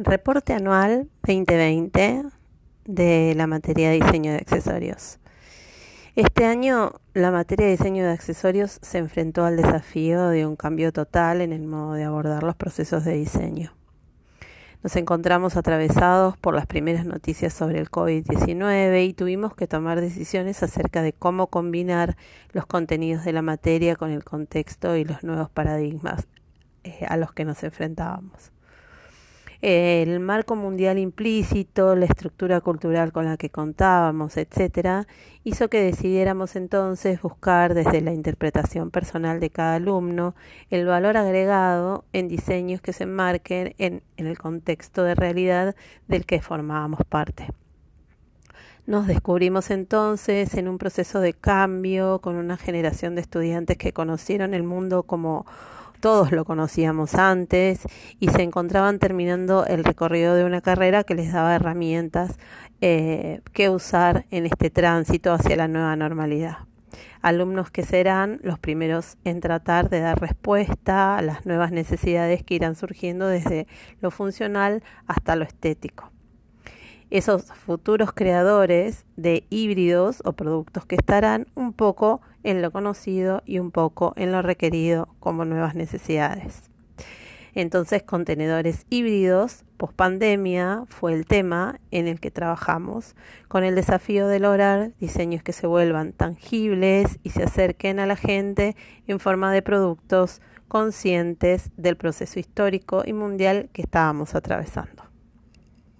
Reporte anual 2020 de la materia de diseño de accesorios. Este año la materia de diseño de accesorios se enfrentó al desafío de un cambio total en el modo de abordar los procesos de diseño. Nos encontramos atravesados por las primeras noticias sobre el COVID-19 y tuvimos que tomar decisiones acerca de cómo combinar los contenidos de la materia con el contexto y los nuevos paradigmas eh, a los que nos enfrentábamos el marco mundial implícito, la estructura cultural con la que contábamos, etcétera, hizo que decidiéramos entonces buscar desde la interpretación personal de cada alumno el valor agregado en diseños que se enmarquen en, en el contexto de realidad del que formábamos parte. Nos descubrimos entonces en un proceso de cambio con una generación de estudiantes que conocieron el mundo como todos lo conocíamos antes y se encontraban terminando el recorrido de una carrera que les daba herramientas eh, que usar en este tránsito hacia la nueva normalidad. Alumnos que serán los primeros en tratar de dar respuesta a las nuevas necesidades que irán surgiendo desde lo funcional hasta lo estético esos futuros creadores de híbridos o productos que estarán un poco en lo conocido y un poco en lo requerido como nuevas necesidades. Entonces, contenedores híbridos, post pandemia, fue el tema en el que trabajamos, con el desafío de lograr diseños que se vuelvan tangibles y se acerquen a la gente en forma de productos conscientes del proceso histórico y mundial que estábamos atravesando.